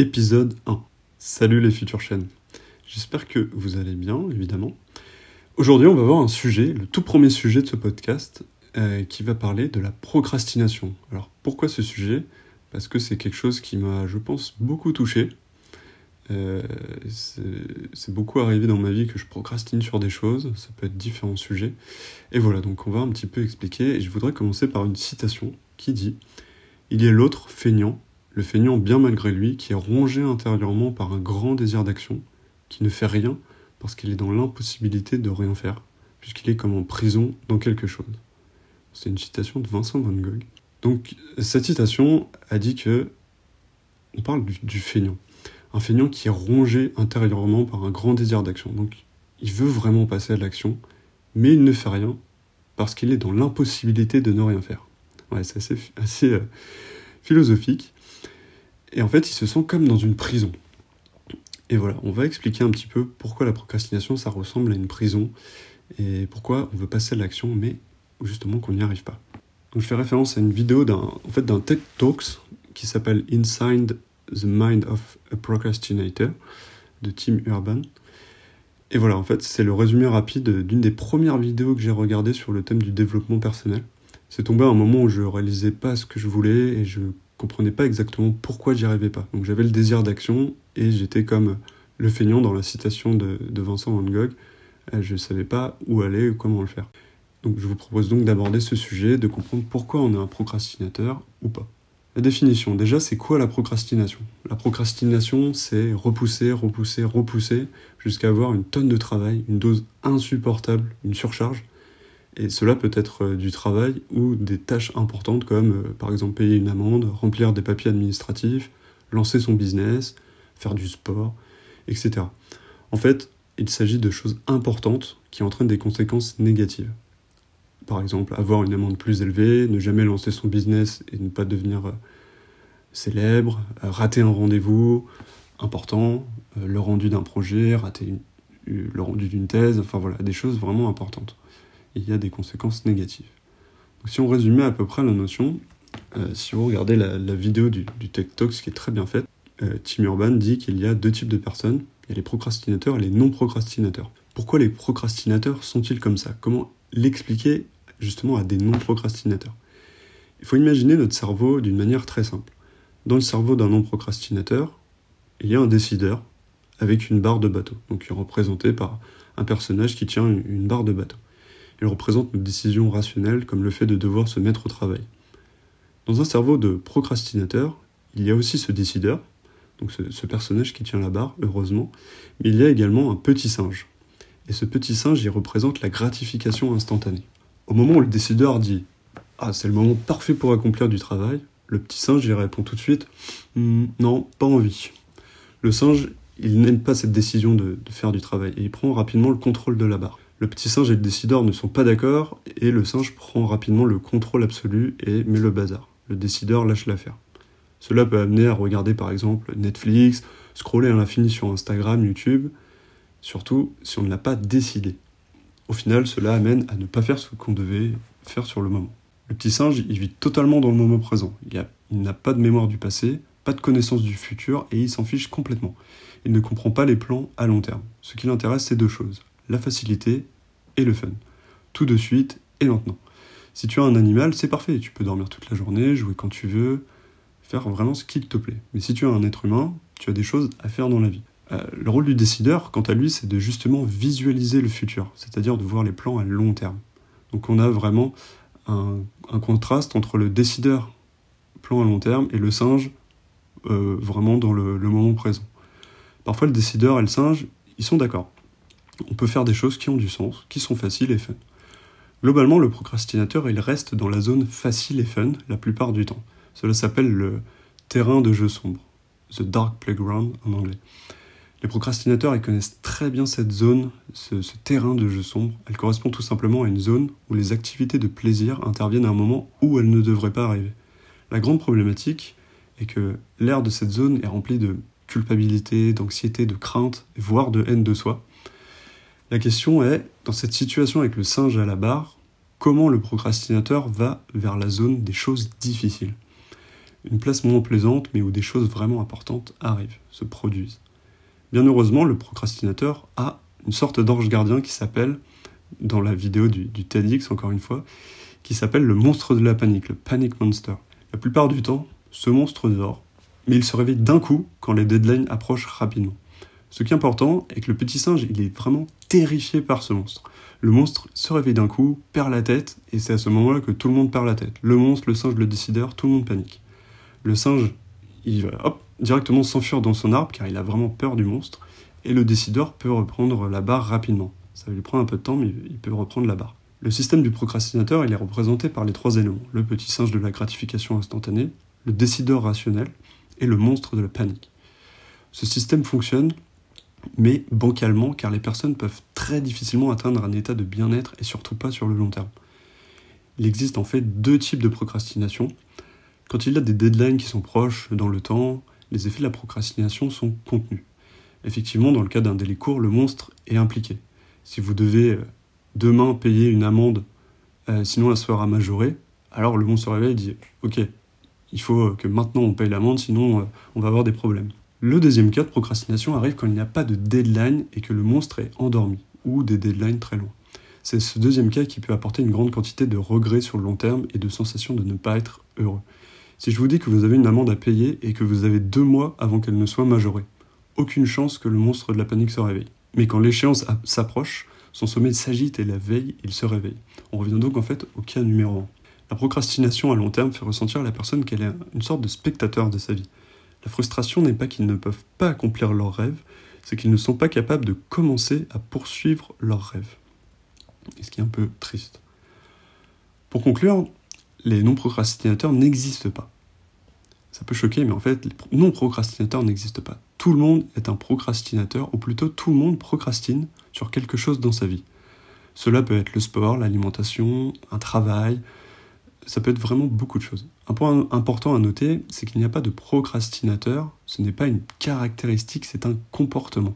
Épisode 1. Salut les futures chaînes. J'espère que vous allez bien, évidemment. Aujourd'hui, on va voir un sujet, le tout premier sujet de ce podcast, euh, qui va parler de la procrastination. Alors, pourquoi ce sujet? Parce que c'est quelque chose qui m'a, je pense, beaucoup touché. Euh, c'est beaucoup arrivé dans ma vie que je procrastine sur des choses, ça peut être différents sujets. Et voilà, donc on va un petit peu expliquer, et je voudrais commencer par une citation qui dit Il y a l'autre feignant le feignant bien malgré lui, qui est rongé intérieurement par un grand désir d'action, qui ne fait rien parce qu'il est dans l'impossibilité de rien faire, puisqu'il est comme en prison dans quelque chose. C'est une citation de Vincent Van Gogh. Donc cette citation a dit que on parle du, feignant. Un feignant qui est rongé intérieurement par un grand désir d'action. Donc il veut vraiment passer à l'action, mais il ne fait rien parce qu'il est dans l'impossibilité de ne rien faire. Ouais, c'est assez, euh, philosophique. Et en fait, il se sent comme dans une prison. Et voilà, on va expliquer un petit peu pourquoi la procrastination, ça ressemble à une prison, et pourquoi on veut passer à l'action, mais justement qu'on n'y arrive pas. Donc je fais référence à une vidéo d'un en fait, TED Talks qui s'appelle Inside the Mind of a Procrastinator de Tim Urban. Et voilà, en fait, c'est le résumé rapide d'une des premières vidéos que j'ai regardées sur le thème du développement personnel. C'est tombé à un moment où je réalisais pas ce que je voulais et je comprenais pas exactement pourquoi j'y arrivais pas. Donc j'avais le désir d'action et j'étais comme le feignant dans la citation de, Vincent Van Gogh. Euh, je ne savais pas où aller ou comment le faire. Donc je vous propose donc d'aborder ce sujet, de comprendre pourquoi on est un procrastinateur ou pas. La définition, déjà, c'est quoi la procrastination? La procrastination, c'est repousser, repousser, repousser, jusqu'à avoir une tonne de travail, une dose insupportable, une surcharge, et cela peut être euh, du travail ou des tâches importantes comme euh, par exemple payer une amende, remplir des papiers administratifs, lancer son business, faire du sport, etc. En fait, il s'agit de choses importantes qui entraînent des conséquences négatives. Par exemple, avoir une amende plus élevée, ne jamais lancer son business et ne pas devenir euh, célèbre, rater un rendez-vous important, le rendu d'un projet, rater le rendu d'une thèse, enfin voilà, des choses vraiment importantes il y a des conséquences négatives. si on résumait à peu près la notion, euh, si vous regardez la, vidéo du, Tech Talks qui est très bien faite, euh, Tim Urban dit qu'il y a deux types de personnes. Il y a les procrastinateurs et les non-procrastinateurs. Pourquoi les procrastinateurs sont-ils comme ça? Comment l'expliquer justement à des non-procrastinateurs? Il faut imaginer notre cerveau d'une manière très simple. Dans le cerveau d'un non-procrastinateur, il y a un décideur avec une barre de bateau, donc représenté par un personnage qui tient une barre de bateau. Il représente une décision rationnelle comme le fait de devoir se mettre au travail. Dans un cerveau de procrastinateur, il y a aussi ce décideur, donc ce, personnage qui tient la barre, heureusement, mais il y a également un petit singe. Et ce petit singe, il représente la gratification instantanée. Au moment où le décideur dit Ah, c'est le moment parfait pour accomplir du travail, le petit singe y répond tout de suite hmm, Non, pas envie. Le singe, il n'aime pas cette décision de faire du travail et il prend rapidement le contrôle de la barre. Le petit singe et le décideur ne sont pas d'accord et le singe prend rapidement le contrôle absolu et met le bazar. Le décideur lâche l'affaire. Cela peut amener à regarder par exemple Netflix, scroller à l'infini sur Instagram, YouTube, surtout si on ne l'a pas décidé. Au final, cela amène à ne pas faire ce qu'on devait faire sur le moment. Le petit singe, il vit totalement dans le moment présent. Il n'a pas de mémoire du passé, pas de connaissance du futur et il s'en fiche complètement. Il ne comprend pas les plans à long terme. Ce qui l'intéresse, c'est deux choses la facilité et le fun. Tout de suite et maintenant. Si tu as un animal, c'est parfait, tu peux dormir toute la journée, jouer quand tu veux, faire vraiment ce qu'il te plaît. Mais si tu as un être humain, tu as des choses à faire dans la vie. Euh, le rôle du décideur, quant à lui, c'est de justement visualiser le futur, c'est-à-dire de voir les plans à long terme. Donc on a vraiment un, contraste entre le décideur, plan à long terme, et le singe, euh, vraiment dans le moment présent. Parfois le décideur et le singe, ils sont d'accord on peut faire des choses qui ont du sens, qui sont faciles et fun. Globalement, le procrastinateur, il reste dans la zone facile et fun la plupart du temps. Cela s'appelle le terrain de jeu sombre, the dark playground en anglais. Les procrastinateurs, connaissent très bien cette zone, ce, ce, terrain de jeu sombre. Elle correspond tout simplement à une zone où les activités de plaisir interviennent à un moment où elles ne devraient pas arriver. La grande problématique est que l'air de cette zone est rempli de culpabilité, d'anxiété, de crainte, voire de haine de soi. La question est, dans cette situation avec le singe à la barre, comment le procrastinateur va vers la zone des choses difficiles? Une place moins plaisante, mais où des choses vraiment importantes arrivent, se produisent. Bien heureusement, le procrastinateur a une sorte d'ange gardien qui s'appelle, dans la vidéo du, TEDx encore une fois, qui s'appelle le monstre de la panique, le panic monster. La plupart du temps, ce monstre dort, mais il se réveille d'un coup quand les deadlines approchent rapidement. Ce qui est important est que le petit singe, il est vraiment terrifié par ce monstre. Le monstre se réveille d'un coup, perd la tête, et c'est à ce moment-là que tout le monde perd la tête. Le monstre, le singe, le décideur, tout le monde panique. Le singe, il va directement s'enfuir dans son arbre car il a vraiment peur du monstre, et le décideur peut reprendre la barre rapidement. Ça va lui prendre un peu de temps, mais il peut reprendre la barre. Le système du procrastinateur, il est représenté par les trois éléments. Le petit singe de la gratification instantanée, le décideur rationnel et le monstre de la panique. Ce système fonctionne, mais bancalement, car les personnes peuvent très difficilement atteindre un état de bien-être et surtout pas sur le long terme. Il existe en fait deux types de procrastination. Quand il y a des deadlines qui sont proches dans le temps, les effets de la procrastination sont contenus. Effectivement, dans le cas d'un délai court, le monstre est impliqué. Si vous devez euh, demain payer une amende, euh, sinon elle sera majorée, alors le monstre réveille et dit Ok, il faut que maintenant on paye l'amende, sinon euh, on va avoir des problèmes. Le deuxième cas de procrastination arrive quand il n'y a pas de deadline et que le monstre est endormi, ou des deadlines très longs. C'est ce deuxième cas qui peut apporter une grande quantité de regrets sur le long terme et de sensation de ne pas être heureux. Si je vous dis que vous avez une amende à payer et que vous avez deux mois avant qu'elle ne soit majorée, aucune chance que le monstre de la panique se réveille. Mais quand l'échéance s'approche, son sommeil s'agite et la veille, il se réveille. On revient donc en fait au cas numéro 1. La procrastination à long terme fait ressentir à la personne qu'elle est une sorte de spectateur de sa vie. La frustration n'est pas qu'ils ne peuvent pas accomplir leurs rêves, c'est qu'ils ne sont pas capables de commencer à poursuivre leurs rêves. Et ce qui est un peu triste. Pour conclure, les non-procrastinateurs n'existent pas. Ça peut choquer, mais en fait, les non-procrastinateurs n'existent pas. Tout le monde est un procrastinateur, ou plutôt tout le monde procrastine sur quelque chose dans sa vie. Cela peut être le sport, l'alimentation, un travail, ça peut être vraiment beaucoup de choses. Un point important à noter, c'est qu'il n'y a pas de procrastinateur, ce n'est pas une caractéristique, c'est un comportement.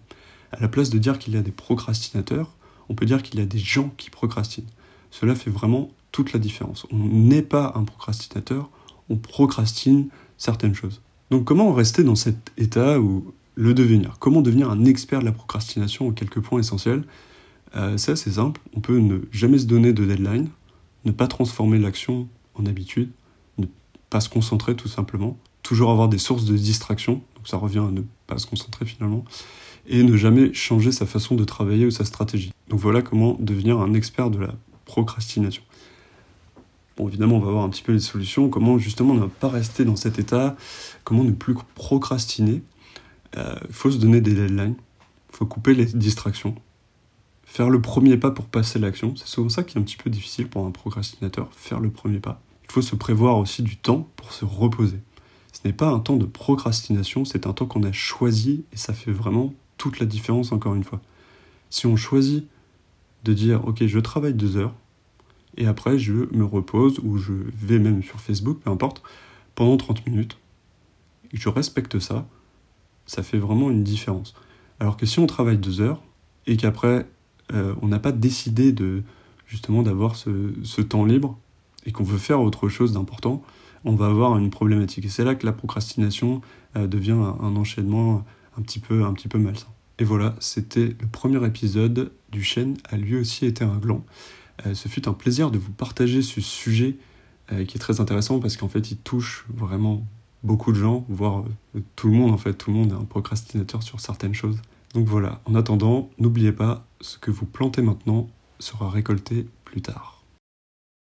À la place de dire qu'il y a des procrastinateurs, on peut dire qu'il y a des gens qui procrastinent. Cela fait vraiment toute la différence. On n'est pas un procrastinateur, on procrastine certaines choses. Donc comment rester dans cet état ou le devenir? Comment devenir un expert de la procrastination en quelques points essentiels? Euh, C'est assez simple, on peut ne jamais se donner de deadline, ne pas transformer l'action en habitude, ne pas se concentrer tout simplement, toujours avoir des sources de distraction, donc ça revient à ne pas se concentrer finalement, et ne jamais changer sa façon de travailler ou sa stratégie. Donc voilà comment devenir un expert de la procrastination. Bon, évidemment, on va voir un petit peu les solutions, comment justement ne pas rester dans cet état, comment ne plus procrastiner. Il euh, faut se donner des deadlines, il faut couper les distractions, faire le premier pas pour passer l'action. C'est souvent ça qui est un petit peu difficile pour un procrastinateur, faire le premier pas. Il faut se prévoir aussi du temps pour se reposer. Ce n'est pas un temps de procrastination, c'est un temps qu'on a choisi et ça fait vraiment toute la différence encore une fois. Si on choisit de dire ok je travaille deux heures et après je me repose ou je vais même sur Facebook, peu importe, pendant 30 minutes, et je respecte ça, ça fait vraiment une différence. Alors que si on travaille deux heures et qu'après euh, on n'a pas décidé de justement d'avoir ce, temps libre et qu'on veut faire autre chose d'important, on va avoir une problématique. Et c'est là que la procrastination euh, devient un, enchaînement un petit peu, un petit peu malsain. Et voilà, c'était le premier épisode du chêne a lui aussi été un gland. Euh, ce fut un plaisir de vous partager ce sujet qui est très intéressant parce qu'en fait il touche vraiment beaucoup de gens, voire tout le monde en fait, tout le monde est un procrastinateur sur certaines choses. Donc voilà, en attendant, n'oubliez pas, ce que vous plantez maintenant sera récolté plus tard.